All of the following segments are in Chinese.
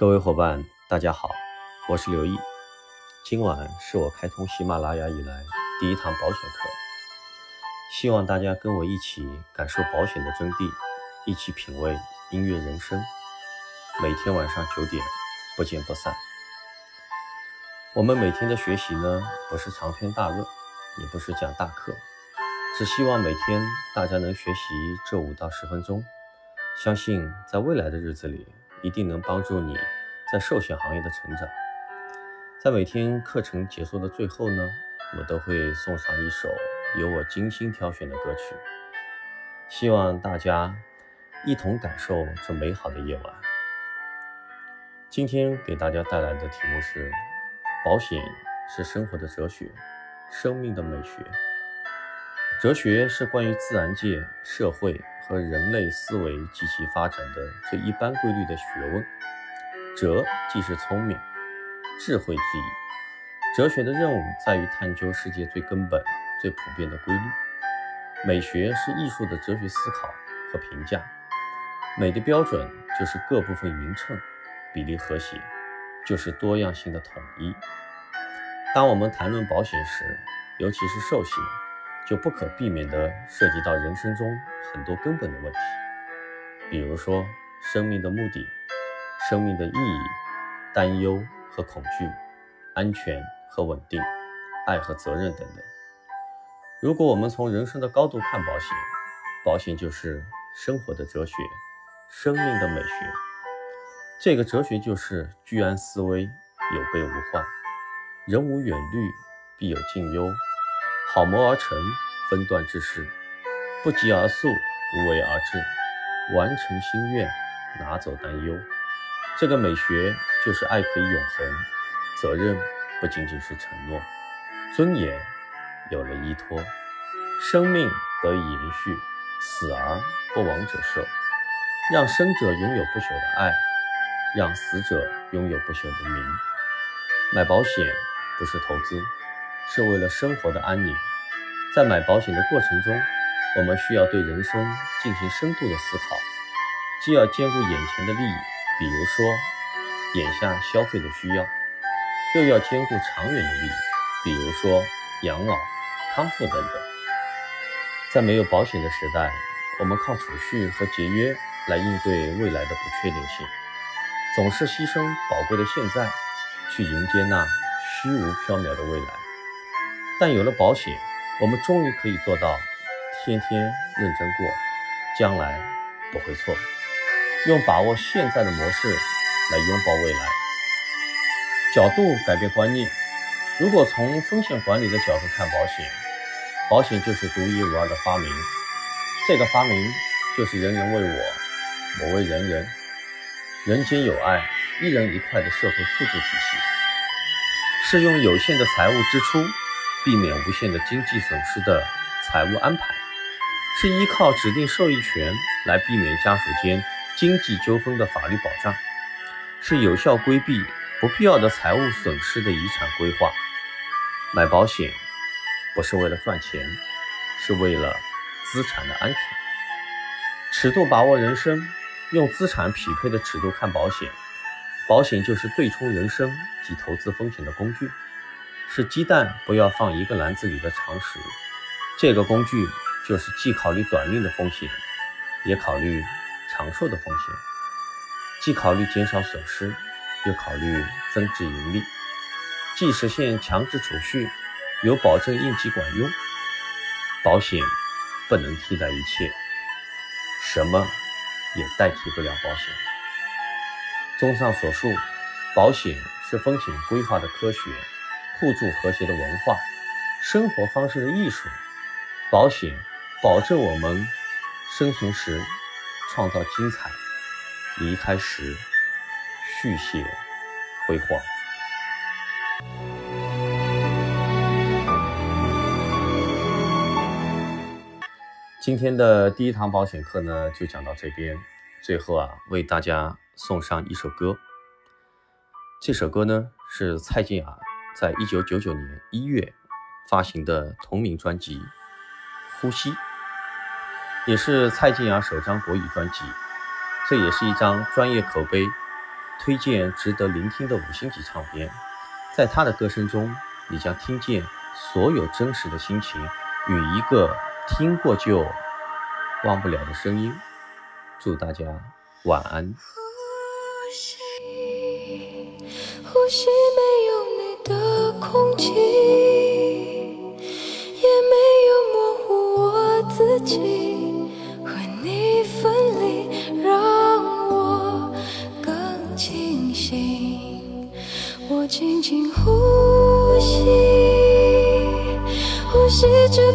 各位伙伴，大家好，我是刘毅。今晚是我开通喜马拉雅以来第一堂保险课，希望大家跟我一起感受保险的真谛，一起品味音乐人生。每天晚上九点，不见不散。我们每天的学习呢，不是长篇大论，也不是讲大课，只希望每天大家能学习这五到十分钟，相信在未来的日子里。一定能帮助你在寿险行业的成长。在每天课程结束的最后呢，我都会送上一首由我精心挑选的歌曲，希望大家一同感受这美好的夜晚。今天给大家带来的题目是：保险是生活的哲学，生命的美学。哲学是关于自然界、社会。和人类思维及其发展的最一般规律的学问，哲既是聪明、智慧之意。哲学的任务在于探究世界最根本、最普遍的规律。美学是艺术的哲学思考和评价。美的标准就是各部分匀称、比例和谐，就是多样性的统一。当我们谈论保险时，尤其是寿险。就不可避免地涉及到人生中很多根本的问题，比如说生命的目的、生命的意义、担忧和恐惧、安全和稳定、爱和责任等等。如果我们从人生的高度看保险，保险就是生活的哲学，生命的美学。这个哲学就是居安思危，有备无患。人无远虑，必有近忧。好谋而成，分段之事；不急而速，无为而治。完成心愿，拿走担忧。这个美学就是爱可以永恒，责任不仅仅是承诺，尊严有了依托，生命得以延续，死而不亡者寿。让生者拥有不朽的爱，让死者拥有不朽的名。买保险不是投资。是为了生活的安宁。在买保险的过程中，我们需要对人生进行深度的思考，既要兼顾眼前的利益，比如说眼下消费的需要，又要兼顾长远的利益，比如说养老、康复等等。在没有保险的时代，我们靠储蓄和节约来应对未来的不确定性，总是牺牲宝贵的现在，去迎接那虚无缥缈的未来。但有了保险，我们终于可以做到天天认真过，将来不会错。用把握现在的模式来拥抱未来，角度改变观念。如果从风险管理的角度看保险，保险就是独一无二的发明。这个发明就是人人为我，我为人人，人间有爱，一人一块的社会互助体系，是用有限的财务支出。避免无限的经济损失的财务安排，是依靠指定受益权来避免家属间经济纠纷的法律保障，是有效规避不必要的财务损失的遗产规划。买保险不是为了赚钱，是为了资产的安全。尺度把握人生，用资产匹配的尺度看保险，保险就是对冲人生及投资风险的工具。是鸡蛋不要放一个篮子里的常识。这个工具就是既考虑短命的风险，也考虑长寿的风险；既考虑减少损失，又考虑增值盈利；既实现强制储蓄，有保证应急管用。保险不能替代一切，什么也代替不了保险。综上所述，保险是风险规划的科学。互助和谐的文化，生活方式的艺术，保险保证我们生存时创造精彩，离开时续写辉煌。今天的第一堂保险课呢，就讲到这边。最后啊，为大家送上一首歌。这首歌呢，是蔡健雅。在一九九九年一月发行的同名专辑《呼吸》，也是蔡健雅首张国语专辑。这也是一张专业口碑、推荐值得聆听的五星级唱片。在他的歌声中，你将听见所有真实的心情与一个听过就忘不了的声音。祝大家晚安。呼吸，呼吸，没有空气，也没有模糊我自己。和你分离，让我更清醒。我轻轻呼吸，呼吸着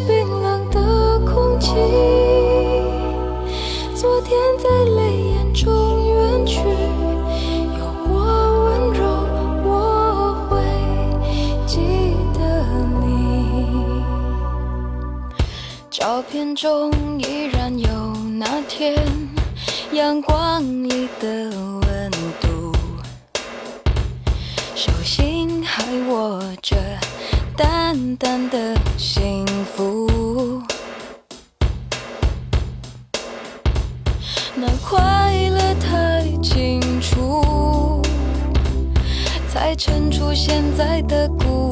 中依然有那天阳光里的温度，手心还握着淡淡的幸福。那快乐太清楚，才衬出现在的孤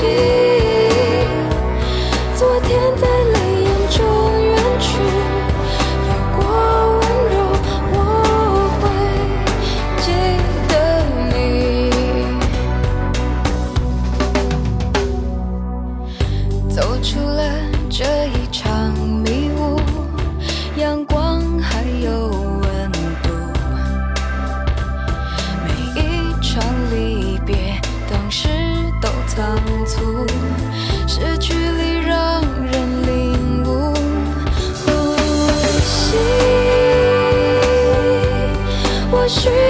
的空气。昨天在泪眼中远去，有过温柔，我会记得你。走出了这一场迷雾，阳光我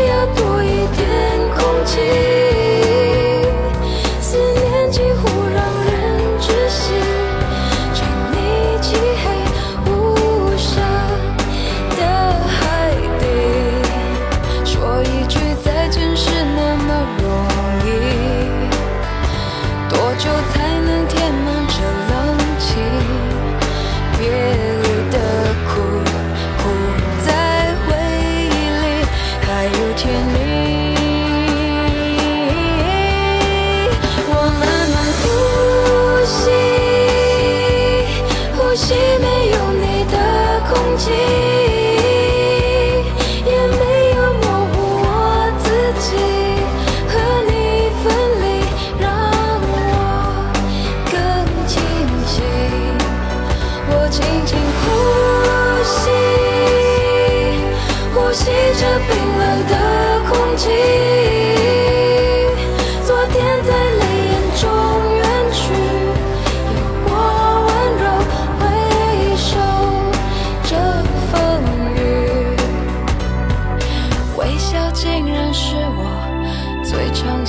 的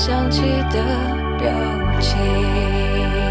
想起的表情。